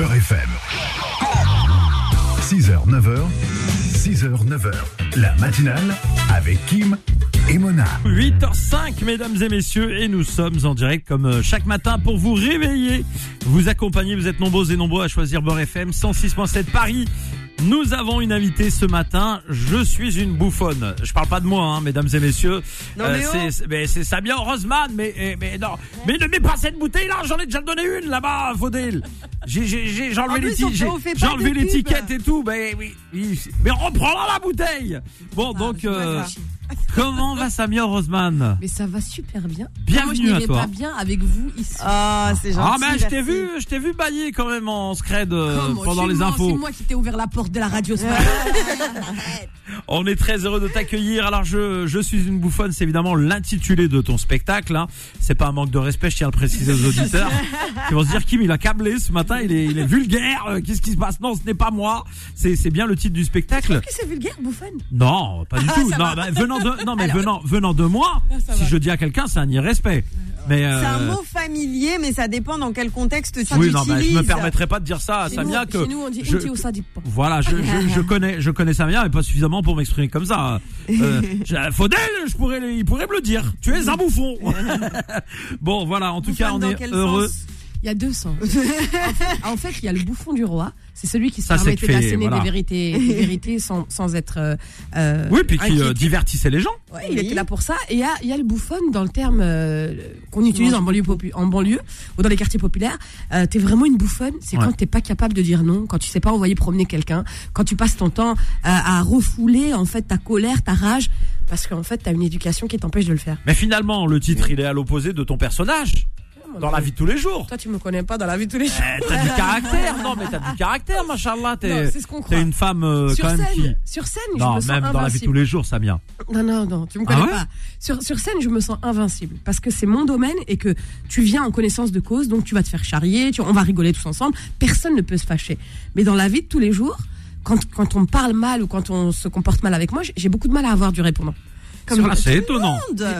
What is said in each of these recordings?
Beurre FM. 6h, 9h, 6h, 9h. La matinale avec Kim et Mona. 8h05, mesdames et messieurs, et nous sommes en direct comme euh, chaque matin pour vous réveiller, vous accompagner. Vous êtes nombreux et nombreux à choisir Beurre FM 106.7 Paris. Nous avons une invitée ce matin. Je suis une bouffonne. Je parle pas de moi, hein, mesdames et messieurs. Non, mais oh. c'est, Samia Rosman. Mais, eh, mais non. Mais ne mets pas cette bouteille là. J'en ai déjà donné une là-bas, Faudel. J'ai, j'ai, j'ai, j'ai En enlevé, on on l'étiquette et tout. Mais oui, oui. Mais reprends-la la bouteille. Bon, donc, je vois euh. Comment va Samia Rosman Mais ça va super bien. Bienvenue Moi, je à n'irai toi. pas bien avec vous ici. Ah, c'est gentil. Ah ben je t'ai vu, je t'ai vu bailler quand même en scred euh, pendant les infos. C'est moi qui t'ai ouvert la porte de la radio ce matin. On est très heureux de t'accueillir. Alors je, je suis une bouffonne, c'est évidemment l'intitulé de ton spectacle. Hein. C'est pas un manque de respect, je tiens à le préciser aux auditeurs. Qui vont se dire Kim il a câblé ce matin, il est, il est vulgaire. euh, Qu'est-ce qui se passe? Non, ce n'est pas moi. C'est, c'est bien le titre du spectacle. que c'est vulgaire, bouffonne? Non, pas du tout. Non, bah, venant de, non mais venant, venant de moi, ça si va. je dis à quelqu'un, c'est un irrespect. Mais C'est un euh, mot familier, mais ça dépend dans quel contexte tu oui, non, bah, je me permettrai pas de dire ça à Chez Samia nous, que chez nous, on dit je- au. Voilà, je, je, je connais, je connais Samia, mais pas suffisamment pour m'exprimer comme ça. Euh, je- Faudel, je pourrais, il pourrait me le dire. Tu es un bouffon. bon, voilà. En tout cas, on est heureux. sens? Il y a deux sens. en, fait, en fait, il y a le bouffon du roi. C'est celui qui se Ça, permettait fait, d'asséner voilà. des vérités, des vérités sans, sans être. euh, Oui, puis qui euh, divertissait les gens. Ouais, il était là pour ça. Et il y a, il y a le bouffon dans le terme euh, qu'on utilise en banlieue, popu- en banlieue ou dans les quartiers populaires. T'es vraiment une bouffonne. C'est Ouais. quand t'es pas capable de dire non, quand tu sais pas envoyer promener quelqu'un, quand tu passes ton temps à refouler en fait ta colère, ta rage, parce qu'en fait t'as une éducation qui t'empêche de le faire. Mais finalement, le titre, il est à l'opposé de ton personnage dans la vie de tous les jours. Toi, tu me connais pas dans la vie de tous les jours. Eh, t'as du caractère, non mais t'as du caractère, machallah. T'es, c'est ce qu'on croit. t'es une femme euh, sur quand même scène, qui. sur scène, je Non, me sens même dans la vie de tous les jours, Samia. Non, non, non, tu me connais Ah ouais pas. Sur, sur scène, je me sens invincible parce que c'est mon domaine et que tu viens en connaissance de cause, donc tu vas te faire charrier, tu, on va rigoler tous ensemble, personne ne peut se fâcher. Mais dans la vie de tous les jours, quand, quand on me parle mal ou quand on se comporte mal avec moi, j'ai- beaucoup de mal à avoir du répondant. Ah, c'est étonnant.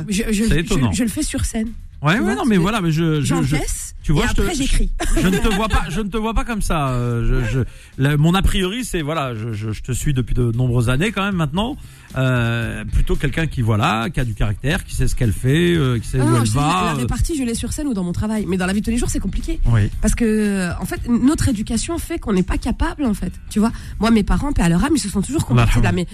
Je, je- je- étonnant. je le fais sur scène. Ouais, ouais, non mais voilà, mais je, J'encaisse tu vois, et je te- après j'écris. je ne te vois pas, je ne te vois pas comme ça. euh, Je, je, le- mon a priori, c'est voilà, je, te suis depuis de nombreuses années quand même maintenant. Euh, plutôt quelqu'un qui voilà, qui a du caractère, qui sait ce qu'elle fait, euh, qui sait Ah où non, elle la, va. la euh, répartie, je l'ai sur scène ou dans mon travail. Mais dans la vie de tous les jours, c'est compliqué. Oui. Parce que, en fait, notre éducation fait qu'on n'est pas capable, en fait. Tu vois, moi, mes parents, paix à leur âme, ils se sont toujours comportés de la meilleure.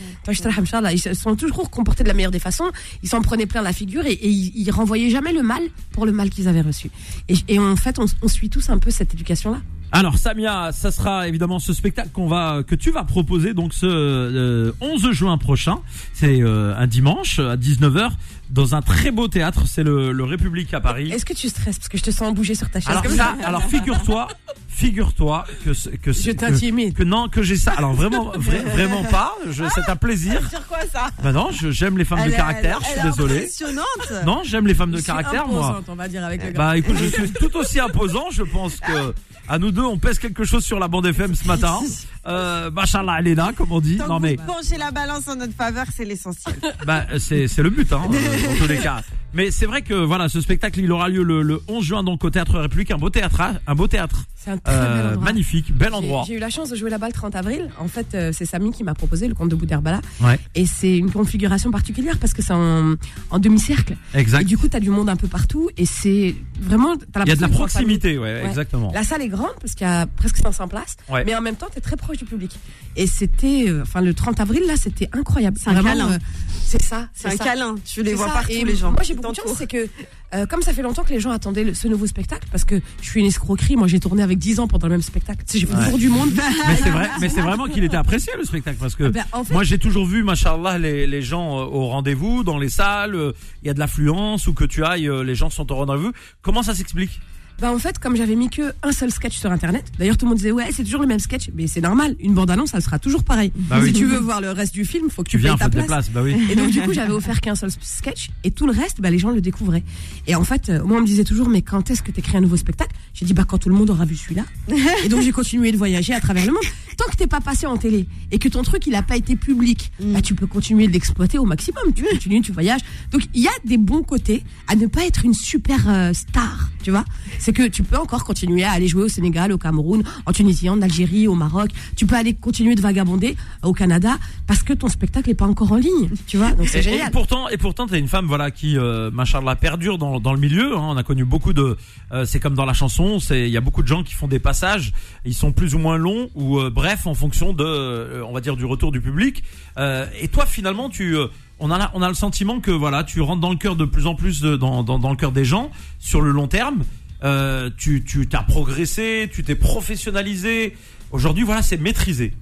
Ils se sont toujours comportés de la meilleure des façons. Ils s'en prenaient plein la figure et, et ils, ils renvoyaient jamais le mal pour le mal qu'ils avaient reçu. Et, et fait, on, on suit tous un peu cette éducation-là. Alors Samia, ça sera évidemment ce spectacle qu'on va que tu vas proposer donc ce euh, 11 juin prochain. C'est euh, un dimanche à 19h dans un très beau théâtre, c'est le, le République à Paris. Est-ce que tu stresses? Parce que je te sens bouger sur ta chaise Alors comme ça, alors figure-toi, figure-toi que que Je que, t'intimide. que non que j'ai ça. Alors vraiment vra- vraiment pas. Je, c'est un plaisir. Sur quoi ça Bah non, je- j'aime les femmes de Elle caractère. elle- Je suis désolé. Impressionnante. Non, j'aime les femmes de Je suis caractère, moi. imposante, on va dire avec le gars. Bah écoute, je suis tout aussi imposant. Je pense que à nous deux, on pèse quelque chose sur la bande FM ce matin. Euh, Machallah, là, comme on dit. Tant Non que mais vous penchez la balance en notre faveur, c'est l'essentiel. bah c'est c'est le but, hein, euh, dans tous les cas. Mais c'est vrai que voilà, ce spectacle, il aura lieu le, le 11 juin donc au Théâtre République, un beau théâtre, hein, un beau théâtre, C'est un très Euh, bel endroit. magnifique, bel endroit. J'ai eu la chance de jouer là-bas le 30 avril. En fait, euh, c'est Samy qui m'a proposé le conte de Boudherbala. Ouais. Et c'est une configuration particulière parce que c'est en, en demi-cercle. Et Exact. du coup, tu as du monde un peu partout. Et c'est vraiment. t'as Il y a de la proximité, ouais, Ouais. exactement. La salle est grande parce qu'il y a presque 500 places. Ouais. Mais en même temps, tu es très proche du public. Et c'était. euh, Enfin, le 30 avril, là, c'était incroyable. C'est un câlin. euh, c'est ça. C'est un ça. câlin. Tu les vois partout, Et les gens. Moi, j'ai c'est que euh, comme ça fait longtemps que les gens attendaient le- ce nouveau spectacle, parce que je suis une escroquerie. Moi, j'ai tourné avec 10 ans pendant le même spectacle. Tu sais, j'ai fait Ouais. le tour du monde. Mais c'est vrai, mais c'est vraiment qu'il était apprécié le spectacle parce que Ben, en fait- moi j'ai toujours vu, machallah, les, les gens euh, au rendez-vous, dans les salles, euh, il y a de l'affluence ou que tu ailles, euh, les gens sont au rendez-vous. Comment ça s'explique? Bah en fait, comme j'avais mis que un seul sketch sur internet, d'ailleurs tout le monde disait ouais c'est toujours le même sketch, mais c'est normal, une bande annonce ça sera toujours pareil. Bah si oui. tu veux voir le reste du film, faut que tu, Tu viens, payes ta place. bah oui. Et donc du coup j'avais offert qu'un seul sketch et tout le reste, bah, les gens le découvraient. Et en fait, euh, moi on me disait toujours mais quand est-ce que t'écris un nouveau spectacle? J'ai dit bah quand tout le monde aura vu celui-là. et donc j'ai continué de voyager à travers le monde. tant que t'es pas passé en télé et que ton truc il a pas été public, Mm. bah, tu peux continuer de l'exploiter au maximum. Tu continues, tu voyages. Donc il y a des bons côtés à ne pas être une super euh, star, tu vois. C'est que tu peux encore continuer à aller jouer au Sénégal, au Cameroun, en Tunisie, en Algérie, au Maroc. Tu peux aller continuer de vagabonder au Canada parce que ton spectacle est pas encore en ligne, tu vois. Donc c'est Et, pourtant, et pourtant, t'es une femme, voilà, qui, euh, machallah, perdure dans, dans le milieu. hein. On a connu beaucoup de, euh, c'est comme dans la chanson, c'est, il y a beaucoup de gens qui font des passages. Ils sont plus ou moins longs ou euh, bref en fonction de, euh, on va dire, du retour du public. Euh, et toi, finalement, tu, on a, on a le sentiment que voilà, tu rentres dans le cœur de plus en plus de- dans, dans, dans le cœur des gens sur le long terme. Euh, tu, tu t'as progressé, tu t'es professionnalisé. Aujourd'hui, voilà, c'est maîtrisé.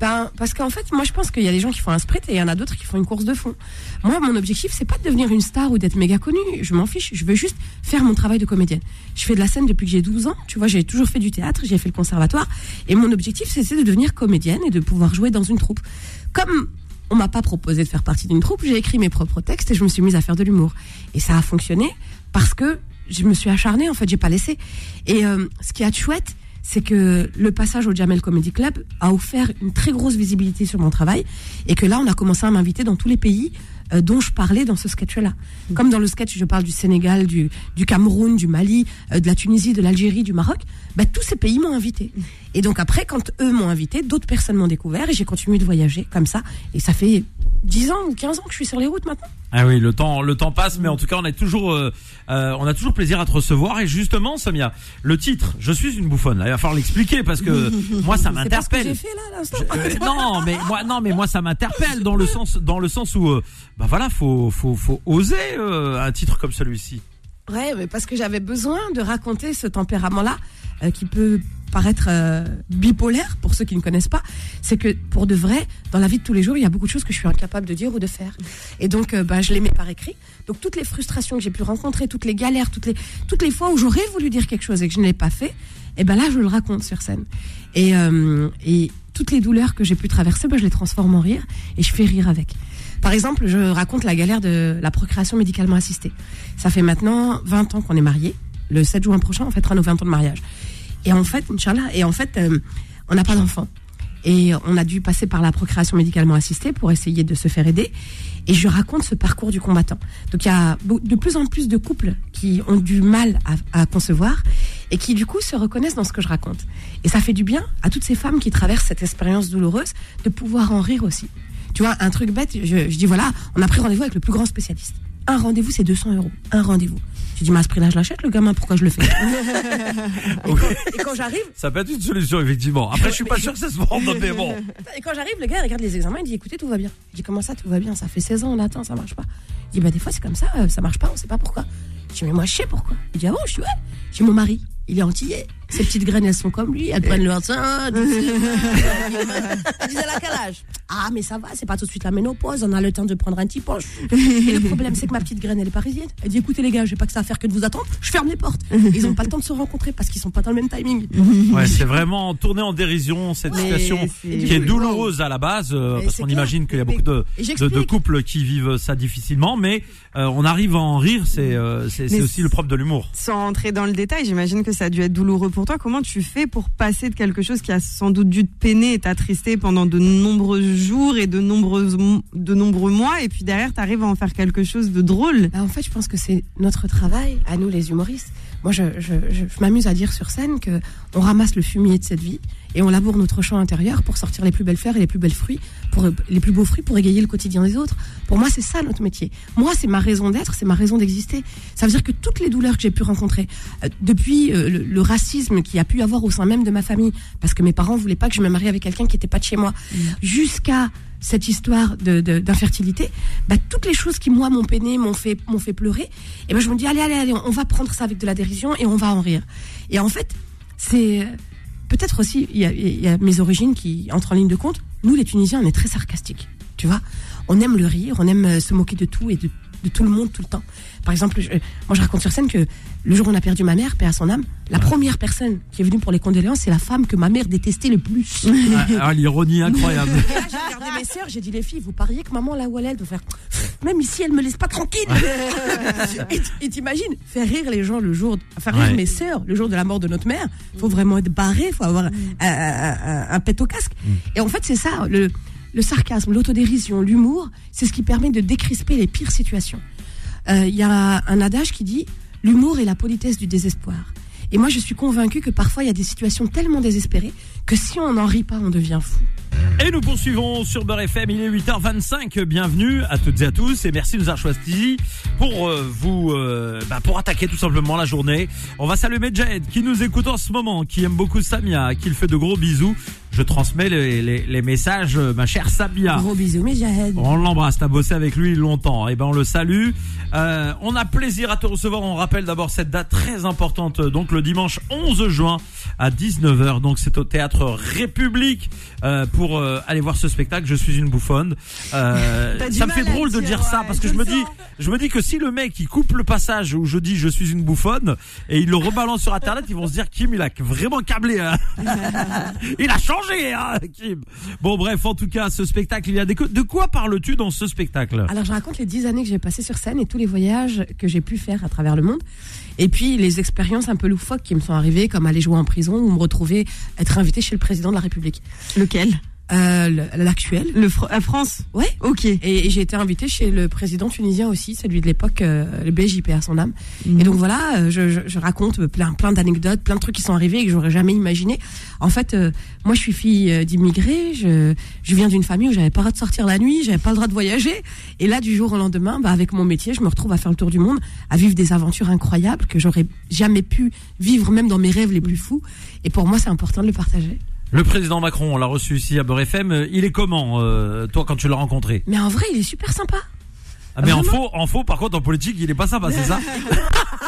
Ben, parce qu'en fait, moi, je pense qu'il y a des gens qui font un sprint et il y en a d'autres qui font une course de fond. Moi, mon objectif, c'est pas de devenir une star ou d'être méga connue. Je m'en fiche. Je veux juste faire mon travail de comédienne. Je fais de la scène depuis que j'ai 12 ans. Tu vois, j'ai toujours fait du théâtre, j'ai fait le conservatoire. Et mon objectif, c'est de devenir comédienne et de pouvoir jouer dans une troupe. Comme on m'a pas proposé de faire partie d'une troupe, j'ai écrit mes propres textes et je me suis mise à faire de l'humour. Et ça a fonctionné parce que je me suis acharnée, en fait, j'ai pas laissé. Et euh, ce qui est chouette, c'est que le passage au Jamel Comedy Club a offert une très grosse visibilité sur mon travail et que là, on a commencé à m'inviter dans tous les pays euh, dont je parlais dans ce sketch-là. Comme dans le sketch, je parle du Sénégal, du, du Cameroun, du Mali, euh, de la Tunisie, de l'Algérie, du Maroc. Bah, tous ces pays m'ont invité. Et donc après, quand eux m'ont invité, d'autres personnes m'ont découvert et j'ai continué de voyager comme ça. Et ça fait 10 ans ou 15 ans que je suis sur les routes maintenant. Ah oui, le temps, le temps passe, mais en tout cas, on est toujours, euh, euh, on a toujours plaisir à te recevoir. Et justement, Samia, le titre, je suis une bouffonne. Là, il va falloir l'expliquer parce que moi, ça C'est pas ce que j'ai m'interpelle. Euh, non, mais moi, non, mais moi, ça m'interpelle dans le sens, dans le sens où, euh, bah voilà, faut, faut, faut oser euh, un titre comme celui-ci. Ouais, mais parce que j'avais besoin de raconter ce tempérament-là euh, qui peut paraître euh, bipolaire pour ceux qui ne connaissent pas. C'est que pour de vrai, dans la vie de tous les jours, il y a beaucoup de choses que je suis incapable de dire ou de faire. Et donc, euh, bah, je les mets par écrit. Donc, toutes les frustrations que j'ai pu rencontrer, toutes les galères, toutes les, toutes les fois où j'aurais voulu dire quelque chose et que je ne l'ai pas fait, et ben là, je le raconte sur scène. Et, euh, et toutes les douleurs que j'ai pu traverser, bah, je les transforme en rire et je fais rire avec. Par exemple, je raconte la galère de la procréation médicalement assistée. Ça fait maintenant 20 ans qu'on est mariés. Le 7 juin prochain, on fêtera nos 20 ans de mariage. Et en fait, Inch'Allah, et en fait, euh, on n'a pas d'enfant. Et on a dû passer par la procréation médicalement assistée pour essayer de se faire aider. Et je raconte ce parcours du combattant. Donc il y a de plus en plus de couples qui ont du mal à, concevoir et qui du coup se reconnaissent dans ce que je raconte. Et ça fait du bien à toutes ces femmes qui traversent cette expérience douloureuse de pouvoir en rire aussi. Tu vois, un truc bête, je dis voilà, on a pris rendez-vous avec le plus grand spécialiste. Un rendez-vous, c'est 200 euros. Un rendez-vous. Je dis, mais à ce prix-là, je l'achète, le gamin, pourquoi je le fais? Et, quand, et quand j'arrive, Ça peut être une solution, effectivement. Après, je suis pas sûr que ça se vende, mais bon. et quand j'arrive, le gars il regarde les examens, il dit écoutez, tout va bien. Je dis comment ça, tout va bien? Ça fait 16 ans, on attend, ça marche pas. Il dit bah des fois c'est comme ça, euh, ça marche pas, on sait pas pourquoi. Je dis mais moi je sais pourquoi. Il dit ah bon, je suis ouais. Je dis mon mari, il est antillais. Ces petites graines elles sont comme lui, elles prennent le sein. Elle disait à quel âge Ah mais ça va, c'est pas tout de suite la ménopause, on a le temps de prendre un petit poche. Et le problème c'est que ma petite graine elle est parisienne. Elle dit écoutez les gars, j'ai pas que ça à faire que de vous attendre, je ferme les portes. Ils ont pas le temps de se rencontrer parce qu'ils sont pas dans le même timing. Ouais, c'est vraiment tourné en dérision cette situation qui est douloureuse à la base, euh, parce qu'on imagine qu'il y a beaucoup de, couples qui vivent ça difficilement, mais euh, on arrive à en rire, c'est euh, aussi le propre de l'humour. Sans entrer dans le détail, j'imagine que ça a dû être douloureux pour toi. Comment tu fais pour passer de quelque chose qui a sans doute dû te peiner et t'attrister pendant de nombreux jours et de nombreux, mois, et puis derrière, tu à en faire quelque chose de drôle? Bah, en fait, je pense que c'est notre travail, à nous les humoristes. Moi, je, je, je, je m'amuse à dire sur scène que on ramasse le fumier de cette vie et on laboure notre champ intérieur pour sortir les plus belles fleurs et les plus belles fruits, pour les plus beaux fruits pour égayer le quotidien des autres. Pour moi, c'est ça notre métier. Moi, c'est ma raison d'être, c'est ma raison d'exister. Ça veut dire que toutes les douleurs que j'ai pu rencontrer, euh, depuis euh, le, le racisme qu'il y a pu avoir au sein même de ma famille, parce que mes parents voulaient pas que je me marie avec quelqu'un qui était pas de chez moi, jusqu'à cette histoire de- de- d'infertilité, bah, toutes les choses qui moi m'ont peiné, m'ont fait, m'ont fait pleurer, et ben je me dis allez allez allez, on va prendre ça avec de la dérision et on va en rire. Et en fait, c'est peut-être aussi il y a, il y a mes origines qui entrent en ligne de compte. Nous les Tunisiens, on est très sarcastiques, tu vois. On aime le rire, on aime euh, se moquer de tout et de, de tout le monde tout le temps. Par exemple, je- moi je raconte sur scène que le jour où on a perdu ma mère, paix à son âme, la première personne qui est venue pour les condoléances, c'est la femme que ma mère détestait le plus. Ah, ah, L'ironie incroyable. J'ai regardé mes sœurs, j'ai dit les filles, vous pariez que maman là où elle est, doit faire. Même ici, elle me laisse pas tranquille. et t'imagines faire rire les gens le jour, faire rire mes sœurs le jour de la mort de notre mère. Faut vraiment être barré, faut avoir un, pet au casque. Mm. Et en fait, c'est ça le le sarcasme, l'autodérision, l'humour, c'est ce qui permet de décrisper les pires situations. Il euh, y a un adage qui dit l'humour est la politesse du désespoir. Et moi, je suis convaincue que parfois, il y a des situations tellement désespérées que si on n'en rit pas, on devient fou. Et nous poursuivons sur Beurre FM, il est 8h25, bienvenue à toutes et à tous et merci de nous avoir choisi pour euh, vous, euh, bah, pour attaquer tout simplement la journée. On va saluer Medjed qui nous écoute en ce moment, qui aime beaucoup Samia, qui le fait de gros bisous. Je transmets les, les, messages, euh, ma chère Samia. Gros bisous Medjed. On l'embrasse, t'as bossé avec lui longtemps, et eh ben on le salue. on a plaisir à te recevoir, on rappelle d'abord cette date très importante, donc le dimanche 11 juin à 19h, donc c'est au théâtre République pour euh, aller voir ce spectacle. Je suis une bouffonne. Euh, ça me fait drôle de dire ça parce que je me dis, je me dis que si le mec il coupe le passage où je dis je suis une bouffonne et il le rebalance sur internet, ils vont se dire Kim il a vraiment câblé. Hein. il a changé, hein, Kim. Bon bref, en tout cas, ce spectacle, il y a des de quoi parles-tu dans ce spectacle? Alors je raconte les dix années que j'ai passées sur scène et tous les voyages que j'ai pu faire à travers le monde. Et puis les expériences un peu loufoques qui me sont arrivées, comme aller jouer en prison ou me retrouver être invité chez le président de la République. Lequel? Euh, l'actuel. Le la France Ouais. Ok. Et, j'ai été invité chez le président tunisien aussi, celui de l'époque, euh, le BJP à son âme. Mhm. Et donc voilà, euh, je, je, je, raconte plein, plein d'anecdotes, plein de trucs qui sont arrivés et que j'aurais jamais imaginé. En fait, euh, moi je suis fille d'immigrés, je, je viens d'une famille où j'avais pas le droit de sortir la nuit, j'avais pas le droit de voyager. Et là, du jour au lendemain, bah, avec mon métier, je me retrouve à faire le tour du monde, à vivre des aventures incroyables que j'aurais jamais pu vivre même dans mes rêves les plus fous. Et pour moi, c'est important de le partager. Le président Macron, on l'a reçu ici à Beurre FM. Il est comment, euh, toi, quand tu l'as rencontré? Mais en vrai, il est super sympa. Ah, mais en faux, en faux, par contre, en politique, il est pas sympa, c'est ça?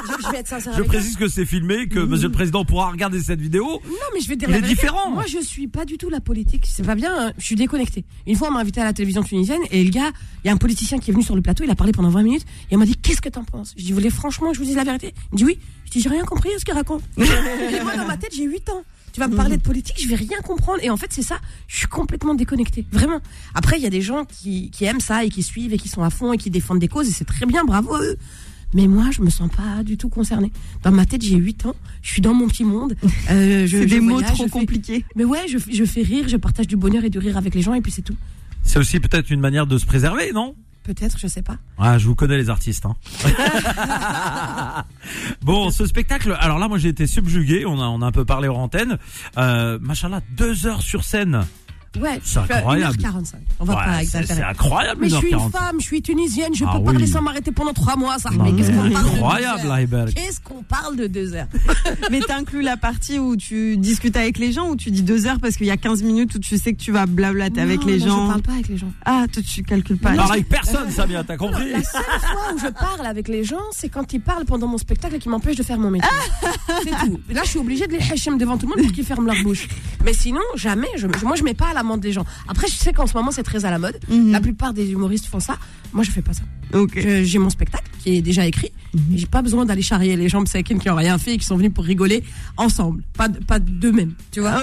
Je, vais être sincère je précise que c'est filmé, que Monsieur le Président pourra regarder cette vidéo. Non, mais je vais dire il est différent. Moi, je suis pas du tout la politique. C'est pas bien. Hein. Je suis déconnecté. Une fois, on m'a invité à la télévision tunisienne et le gars, il y a un politicien qui est venu sur le plateau. Il a parlé pendant 20 minutes et il m'a dit qu'est-ce que t'en penses? Je dis vous voulez franchement que je vous dise la vérité? Il me dit oui. Je dis j'ai rien compris à ce qu'il raconte. et moi, dans ma tête, j'ai 8 ans. Tu vas me parler de politique, je vais rien comprendre. Et en fait, c'est ça, je suis complètement déconnecté. Vraiment. Après, il y a des gens qui, qui aiment ça et qui suivent et qui sont à fond et qui défendent des causes et c'est très bien, bravo à eux. Mais moi, je me sens pas du tout concernée. Dans ma tête, j'ai 8 ans, je suis dans mon petit monde. Euh, c'est des mots trop compliqués. Mais ouais, je, je fais rire, je partage du bonheur et du rire avec les gens et puis c'est tout. C'est aussi peut-être une manière de se préserver, non? Peut-être, je sais pas. Ah, je vous connais les artistes. Hein. bon, ce spectacle, alors là, moi j'ai été subjugué, on a, on a un peu parlé hors antenne. Euh, machallah, deux heures sur scène. Ouais, c'est incroyable. 1h45. On va pas exagérer. C'est incroyable. Mais je suis une femme, je suis tunisienne, je ah peux parler sans m'arrêter pendant trois mois, ça. mais qu'est-ce qu'on parle incroyable, Qu'est-ce qu'on parle de deux heures Mais t'inclus la partie où tu discutes avec les gens ou tu dis deux heures parce qu'il y a 15 minutes où tu sais que tu vas blablater avec les gens. Je parle pas avec les gens. Ah, toi tu calcules pas. Tu parles avec personne, Samia, t'as compris La seule fois où je parle avec les gens, c'est quand ils parlent pendant mon spectacle et qu'ils m'empêchent de faire mon métier. c'est tout. Là, je suis obligée de les hachem devant tout le monde pour qu'ils ferment leur bouche. Mais sinon, jamais. Je, moi, je mets pas à l'amende des gens. Après, je sais qu'en ce moment, c'est très à la mode. Mhm. La plupart des humoristes font ça. Moi, je fais pas ça. J'ai mon spectacle qui est déjà écrit. Mhm. J'ai pas besoin d'aller charrier les gens qui n'ont rien fait et qui sont venus pour rigoler ensemble. Pas, pas d'eux-mêmes, tu vois.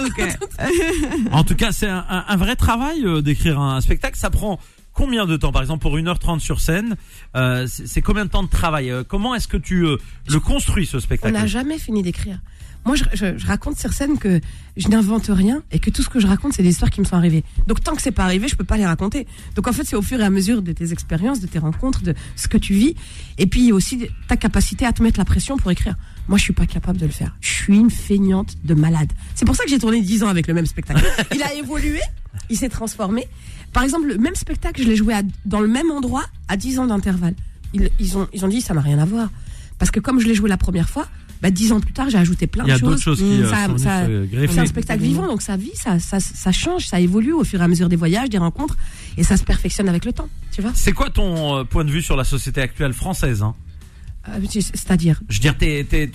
en tout cas, c'est un, vrai travail euh, d'écrire un spectacle. Ça prend combien de temps? Par exemple, pour 1h30 sur scène, euh, c'est combien de temps de travail? Euh, Comment est-ce que tu le construis, ce spectacle? On n'a jamais fini d'écrire. Moi, je, raconte sur scène que je n'invente rien et que tout ce que je raconte, c'est des histoires qui me sont arrivées. Donc, tant que c'est pas arrivé, je peux pas les raconter. Donc, en fait, c'est au fur et à mesure de tes expériences, de tes rencontres, de ce que tu vis. Et puis aussi ta capacité à te mettre la pression pour écrire. Moi, je suis pas capable de le faire. Je suis une feignante de malade. C'est pour ça que j'ai tourné 10 ans avec le même spectacle. Il a évolué, il s'est transformé. Par exemple, le même spectacle, je l'ai joué dans le même endroit à 10 ans d'intervalle. Ils, ils, ont, ils ont dit, ça n'a rien à voir. Parce que comme je l'ai joué la première fois, bah, dix ans plus tard, j'ai ajouté plein de choses. Il y a d'autres choses qui mmh. ça, euh, C'est un spectacle vivant, donc ça vit, ça, ça, ça, change, ça évolue au fur et à mesure des voyages, des rencontres, et ça se perfectionne avec le temps. Tu vois C'est quoi ton euh, point de vue sur la société actuelle française hein? Euh, c'est-à-dire? Je veux dire,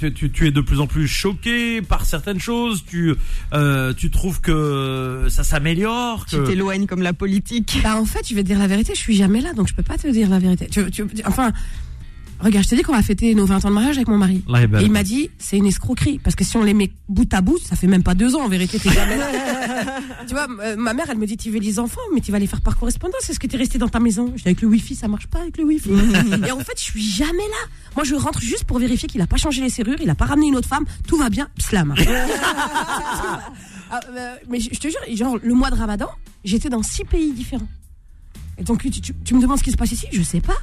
tu, tu, es de plus en plus choqué par certaines choses. Tu, tu trouves que ça s'améliore. Tu t'éloignes comme la politique. Bah en fait, je vais te dire la vérité. Je suis jamais là, donc je peux pas te dire la vérité. Tu, tu, enfin, Regarde, je t'ai dit qu'on va fêter nos 20 ans de mariage avec mon mari. Et il m'a dit, c'est une escroquerie. Parce que si on les met bout à bout, ça fait même pas deux ans en vérité. Jamais... tu vois, euh, ma mère, elle me dit, tu veux les enfants, mais tu vas les faire par correspondance. Est-ce que tu es resté dans ta maison? Je dis, avec le wifi, ça marche pas avec le wifi. et en fait, je suis jamais là. Moi, je rentre juste pour vérifier qu'il a pas changé les serrures, il a pas ramené une autre femme, tout va bien, slam. Ah, euh, mais je, te jure, genre, le mois de ramadan, j'étais dans six pays différents. Et donc, tu, tu me demandes ce qui se passe ici? Je sais pas.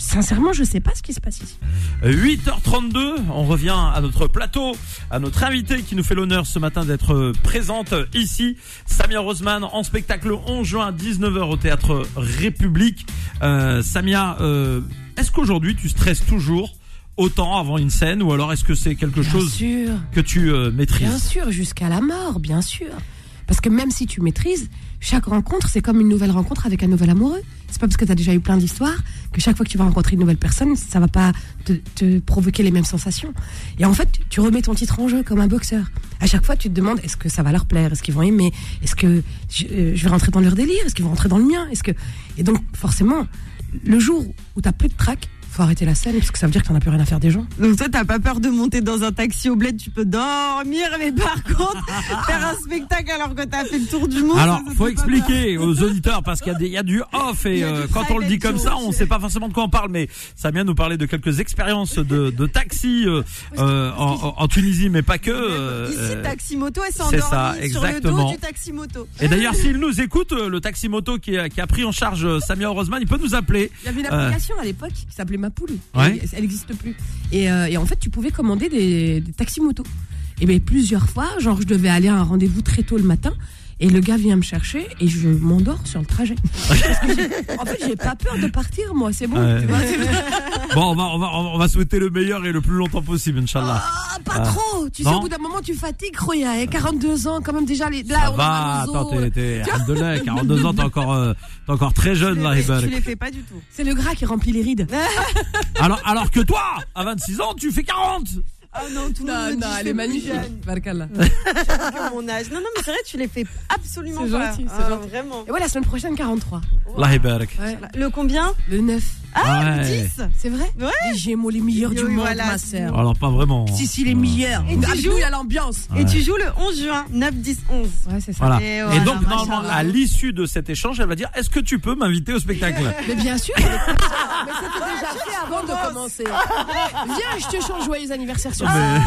Sincèrement, je sais pas ce qui se passe ici. 8h32, on revient à notre plateau, à notre invité qui nous fait l'honneur ce matin d'être présente ici, Samia Roseman, en spectacle 11 juin 19h au théâtre République. Euh, Samia, euh, est-ce qu'aujourd'hui tu stresses toujours autant avant une scène ou alors est-ce que c'est quelque chose que tu euh, maîtrises? Bien sûr, jusqu'à la mort, bien sûr. Parce que même si tu maîtrises, chaque rencontre, c'est comme une nouvelle rencontre avec un nouvel amoureux. C'est pas parce que tu as déjà eu plein d'histoires que chaque fois que tu vas rencontrer une nouvelle personne, ça va pas te, provoquer les mêmes sensations. Et en fait, tu remets ton titre en jeu comme un boxeur. À chaque fois, tu te demandes est-ce que ça va leur plaire? Est-ce qu'ils vont aimer? Est-ce que je, euh, vais rentrer dans leur délire? Est-ce qu'ils vont rentrer dans le mien? Est-ce que Et donc, forcément, le jour où tu as plus de trac, faut arrêter la scène parce que ça veut dire que t'en as plus rien à faire des gens. Donc toi, t'as pas peur de monter dans un taxi au bled, tu peux dormir, mais par contre, faire un spectacle alors que t'as fait le tour du monde. Alors, faut expliquer aux auditeurs parce qu'il y, a du off et euh, quand on le dit comme ça, on sait pas forcément de quoi on parle, mais ça vient nous parler de quelques expériences de, de taxi euh, euh, en, en, Tunisie, mais pas que. Ici, taxi moto, elle s'est endormie ça, exactement. sur le dos du taxi moto. Et d'ailleurs, s'il nous écoute, le taxi moto qui a, qui a pris en charge Samia Rosman, il peut nous appeler. Il y avait une application à l'époque qui s'appelait ma poule. Elle n'existe plus. Euh, et, en fait, tu pouvais commander des, des taxis motos. Et bien plusieurs fois, genre je devais aller à un rendez-vous très tôt le matin. Et le gars vient me chercher et je m'endors sur le trajet. en fait, j'ai pas peur de partir, moi, c'est bon. bon, on va, on, va, on va souhaiter le meilleur et le plus longtemps possible, Inch'Allah. Ah, pas trop. Tu sais, au bout d'un moment, tu fatigues, Roya. 42 ans, quand même, déjà, les, là, Ça on va, attends, t'es, 42 ans, t'es encore, euh, t'es encore très jeune, là, Tu les fais pas du tout. C'est le gras qui remplit les rides. alors, alors que toi, à 26 ans, tu fais 40. Ah non, tout le monde non, elle est magnifique. Barkala. mon âge. Non, non, mais c'est vrai, tu les fais absolument pas. C'est ah, gentil, vraiment. Et ouais, la semaine prochaine, 43. Le combien? Le 9. Ah, le 10 C'est vrai Ouais. Les Gémeaux, les meilleurs du monde, ma sœur. Alors, pas vraiment. Si, si, les meilleurs. Et tu joues à l'ambiance. Et tu joues le 11 juin, 9, 10, 11. Ouais, c'est ça. Voilà. Et, donc, normalement, à l'issue de cet échange, elle va dire Est-ce que tu peux m'inviter au spectacle? Mais bien sûr. mais c'était déjà fait avant de commencer. Viens, je te chante joyeux anniversaire sur ah,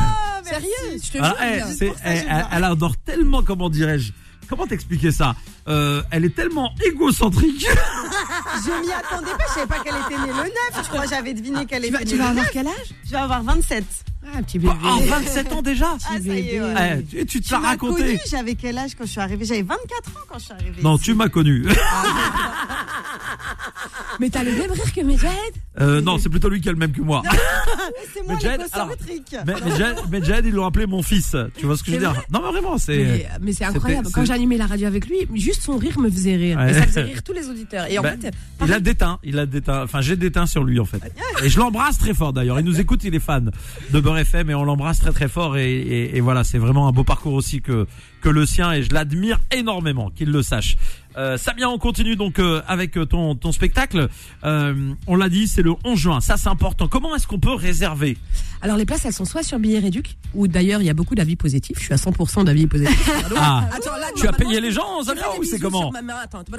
Sérieux, je te jure. Elle, elle adore tellement, comment dirais-je Comment t'expliquer ça? Euh, Elle est tellement égocentrique. je m'y attendais pas, je savais pas qu'elle était née le 9. Je crois que j'avais deviné qu'elle était née tu vas avoir quel âge? Je vais avoir 27. Ah, petit bébé. Ah, 27 ans déjà ah, ça y est, eh, tu, te l'as raconté. J'avais quel âge quand je suis arrivée? J'avais 24 ans quand je suis arrivée. Non, tu m'as connu. Mais t'as le même rire que Medjed? Euh, Non, c'est plutôt lui qui a le même que moi. c'est moi l'égocentrique. Mais, mais Jed, ils l'ont appelé mon fils. Tu vois ce que je veux dire? Non, mais vraiment, c'est. Mais, c'est incroyable. Quand j'animais la radio avec lui, juste son rire me faisait rire. Et ça faisait rire tous les auditeurs. Et en ben, fait, il a déteint. Il a déteint. Enfin, j'ai déteint sur lui en fait. Et je l'embrasse très fort d'ailleurs. Il nous écoute, il est fan de Beurre FM et on l'embrasse très très fort et, voilà, c'est vraiment un beau parcours aussi que que le sien et je l'admire énormément, qu'il le sache. Euh, Samia, on continue donc euh, avec euh, ton, ton spectacle. Euh, on l'a dit, c'est le 11 juin. Ça, c'est important. Comment est-ce qu'on peut réserver? Alors, les places, elles sont soit sur Billet Réduc, ou d'ailleurs, il y a beaucoup d'avis positifs. Je suis à 100% d'avis positifs. ah. tu as payé les gens, Samia, ou c'est comment Attends,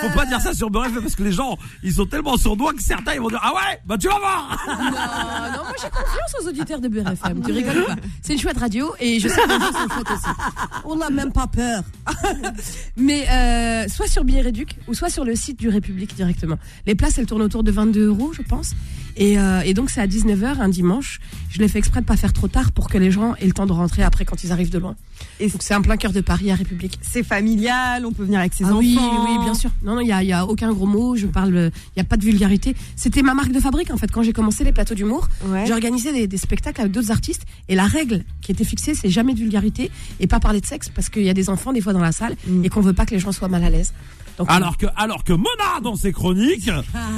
Faut pas dire ça sur Bref parce que les gens, ils sont tellement sournois que certains, ils vont dire Ah ouais, bah tu vas voir Non, non, moi j'ai confiance aux auditeurs de BRFM. Tu rigoles pas? C'est une chouette radio et je sais que les gens sont aussi. On n'a même pas peur. Mais euh, soit sur Billet Réduc ou soit sur le site du République directement. Les places, elles tournent autour de 22 euros, je pense. Et, euh, et donc c'est à 19h un dimanche. Je l'ai fait exprès de pas faire trop tard pour que les gens aient le temps de rentrer après quand ils arrivent de loin. Et c'est un plein cœur de Paris à République. C'est familial, on peut venir avec ses ah enfants. Oui, oui, bien sûr. Non, non, il y a, y a aucun gros mot. Je parle, il y a pas de vulgarité. C'était ma marque de fabrique en fait. Quand j'ai commencé les plateaux d'humour, j'ai organisé des, des, spectacles avec d'autres artistes. Et la règle qui était fixée, c'est jamais de vulgarité et pas parler de sexe parce qu'il y a des enfants des fois dans la salle mm. et qu'on veut pas que les gens soient mal à l'aise alors que, alors que Mona dans ses chroniques,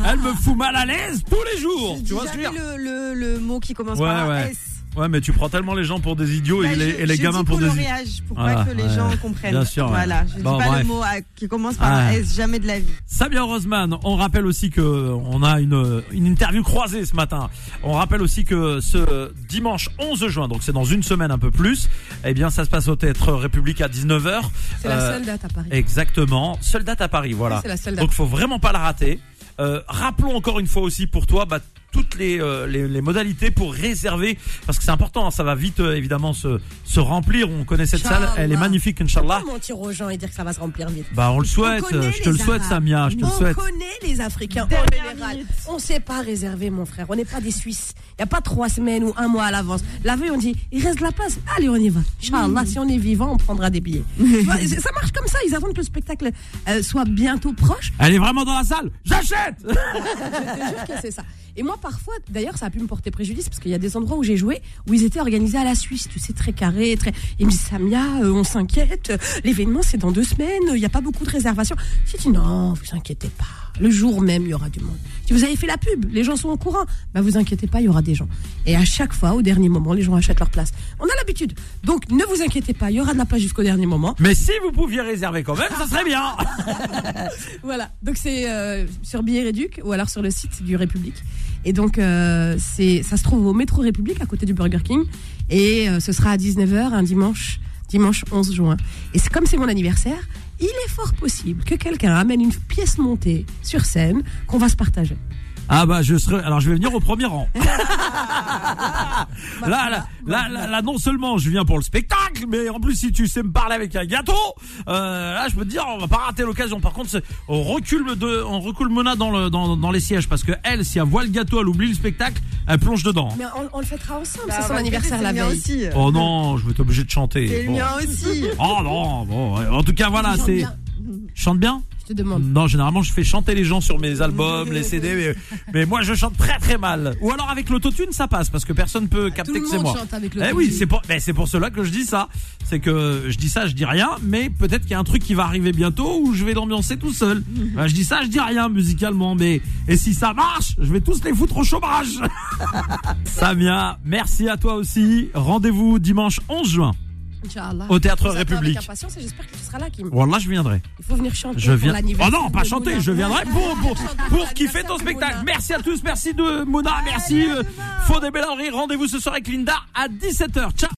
elle me fout mal à l'aise tous les jours. tu vois ce que je veux dire le, le, le, mot qui commence par S. Ouais, mais tu prends tellement les gens pour des idiots Bah, et les, je- et les je gamins dis pour des coloriage, pour Voilà, pas que les ouais. gens comprennent. Bien sûr, ouais. Voilà, je dis Bon, pas bref. le mot euh, qui commence par Ah. un S, jamais de la vie. Samia Roseman, on rappelle aussi que on a une, une interview croisée ce matin. On rappelle aussi que ce dimanche 11 juin, donc c'est dans une semaine un peu plus, eh bien ça se passe au Théâtre République à 19h. C'est la seule date à Paris. Exactement, seule date à Paris, voilà. Oui, c'est la seule date. Donc faut vraiment pas la rater. Euh, rappelons encore une fois aussi pour toi bah, toutes les, euh, les, les modalités pour réserver parce que c'est important, hein, ça va vite euh, évidemment se, se remplir. On connaît cette salle, elle est Inch'Allah. magnifique, Inch'Allah. Pas mentir aux gens et dire que ça va se remplir vite. Bah on le souhaite, On connaît je te le souhaite Arabes. Samia, je te le on souhaite. connaît les Africains en général. minute. On sait pas réserver, mon frère. On n'est pas des Suisses. Il n'y a pas trois semaines ou un mois à l'avance. La veille, on dit, il reste de la place. Allez, on y va. Inch'Allah, si on est vivant, on prendra des billets. Ça marche comme ça. Ils attendent que le spectacle euh, soit bientôt proche. Elle est vraiment dans la salle, j'achète Je te jure que c'est ça. Et moi, parfois, d'ailleurs, ça a pu me porter préjudice parce qu'il y a des endroits où j'ai joué où ils étaient organisés à la Suisse, tu sais, très carré, très. Ils me disent Samia, euh, on s'inquiète. L'événement, c'est dans deux semaines. Il n'y a pas beaucoup de réservations. J'ai dit non, vous inquiétez pas. Le jour même, il y aura du monde. Si vous avez fait la pub, les gens sont au courant. Bah, vous inquiétez pas, il y aura des gens. Et à chaque fois, au dernier moment, les gens achètent leur place. On a l'habitude. Donc, ne vous inquiétez pas, il y aura de la place jusqu'au dernier moment. Mais si vous pouviez réserver quand même, ça serait bien Voilà, donc c'est euh, sur Billet Réduc ou alors sur le site du République. Et donc euh, c'est ça se trouve au métro République à côté du Burger King et euh, ce sera à 19h un dimanche dimanche 11 juin. Et c'est comme c'est mon anniversaire, il est fort possible que quelqu'un amène une pièce montée sur scène qu'on va se partager. Ah bah je serai alors je vais venir au premier rang. là, là, là, là, là, non seulement je viens pour le spectacle, mais en plus si tu sais me parler avec un gâteau, euh, là je peux te dire on va pas rater l'occasion. Par contre on recule de, on recule Mona dans le dans, dans les sièges parce que elle si elle voit le gâteau, elle oublie le spectacle, elle plonge dedans. Mais on, on le fêtera ensemble, Bah, c'est on son anniversaire la le veille. aussi. Oh non, je vais être obligé de chanter. C'est le Bon. mien aussi. Oh non, bon, en tout cas voilà, Chante c'est bien. chante bien? Te. Non, généralement, je fais chanter les gens sur mes albums, les CD, mais, mais moi, je chante très très mal. Ou alors avec l'autotune, ça passe parce que personne peut capter Tout le que c'est moi. chante avec Eh oui, c'est pour, mais c'est pour cela que je dis ça. C'est que je dis ça, je dis rien, mais peut-être qu'il y a un truc qui va arriver bientôt où je vais l'ambiancer tout seul. Ben, je dis ça, je dis rien musicalement, mais et si ça marche, je vais tous les foutre au chômage. Samia, merci à toi aussi. Rendez-vous dimanche 11 juin Inch'Allah. au Théâtre République. Avec impatience et j'espère que tu seras là, Kim. Je viendrai. Il faut venir chanter. Je viens. Pour Oh non, pas chanter, Mouna. je viendrai pour, pour, pour kiffer ton spectacle. Mouna. Merci à tous, merci de Mona, merci. euh, Faux des. Rendez-vous ce soir avec Linda à 17h. Ciao.